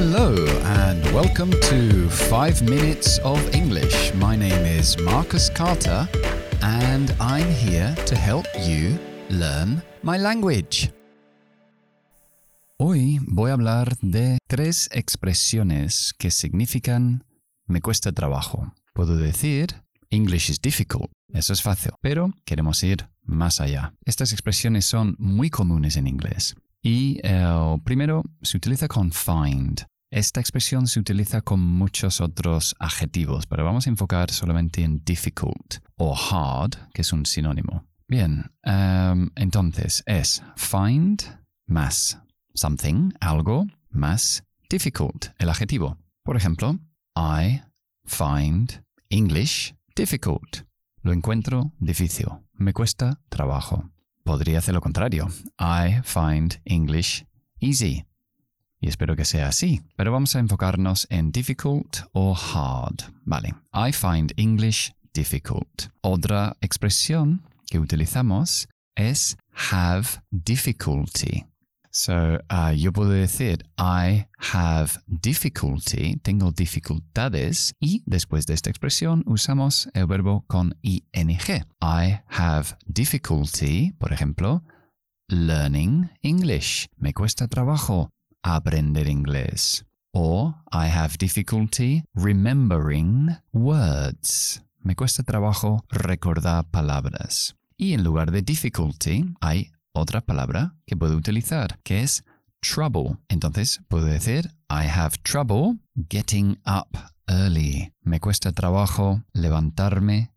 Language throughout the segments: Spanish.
Hello and welcome to 5 Minutes of English. My name is Marcus Carter and I'm here to help you learn my language. Hoy voy a hablar de tres expresiones que significan me cuesta trabajo. Puedo decir English is difficult. Eso es fácil, pero queremos ir más allá. Estas expresiones son muy comunes en inglés. Y el primero se utiliza con find. Esta expresión se utiliza con muchos otros adjetivos, pero vamos a enfocar solamente en difficult o hard, que es un sinónimo. Bien, em, entonces es find más something, algo, más difficult, el adjetivo. Por ejemplo, I find English difficult. Lo encuentro difícil. Me cuesta trabajo. Podría hacer lo contrario. I find English easy. Y espero que sea así. Pero vamos a enfocarnos en difficult o hard. Vale. I find English difficult. Otra expresión que utilizamos es have difficulty. So, uh, yo puedo decir, I have difficulty, tengo dificultades, y después de esta expresión usamos el verbo con ing. I have difficulty, por ejemplo, learning English. Me cuesta trabajo aprender inglés. O I have difficulty remembering words. Me cuesta trabajo recordar palabras. Y en lugar de difficulty hay otra palabra que puedo utilizar, que es trouble. Entonces puedo decir, I have trouble getting up early. Me cuesta trabajo levantarme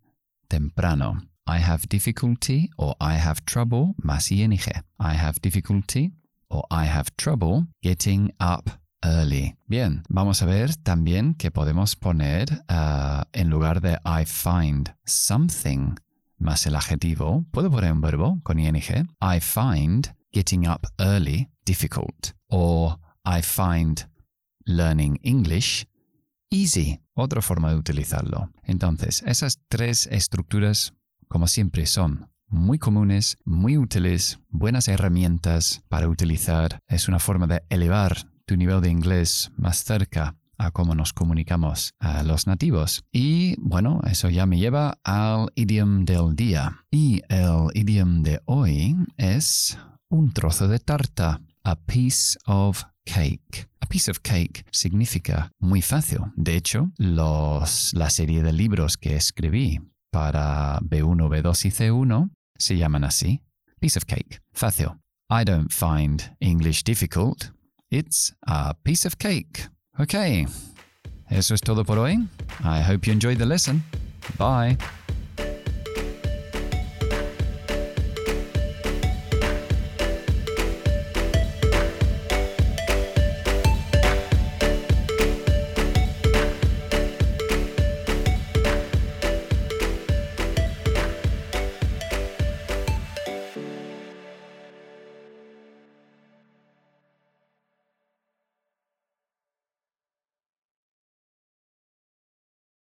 temprano. I have difficulty or I have trouble más ing. I have difficulty or I have trouble getting up early. Bien, vamos a ver también que podemos poner uh, en lugar de I find something más el adjetivo, puedo poner un verbo con ing. I find getting up early difficult. O I find learning English easy. Otra forma de utilizarlo. Entonces, esas tres estructuras, como siempre, son muy comunes, muy útiles, buenas herramientas para utilizar. Es una forma de elevar tu nivel de inglés más cerca a cómo nos comunicamos a los nativos. Y bueno, eso ya me lleva al idioma del día. Y el idioma de hoy es un trozo de tarta, a piece of cake. A piece of cake significa muy fácil. De hecho, los, la serie de libros que escribí para B1, B2 y C1 se llaman así. Piece of cake. Fácil. I don't find English difficult. It's a piece of cake. Ok, eso es todo por hoy. I hope you enjoyed the lesson. Bye.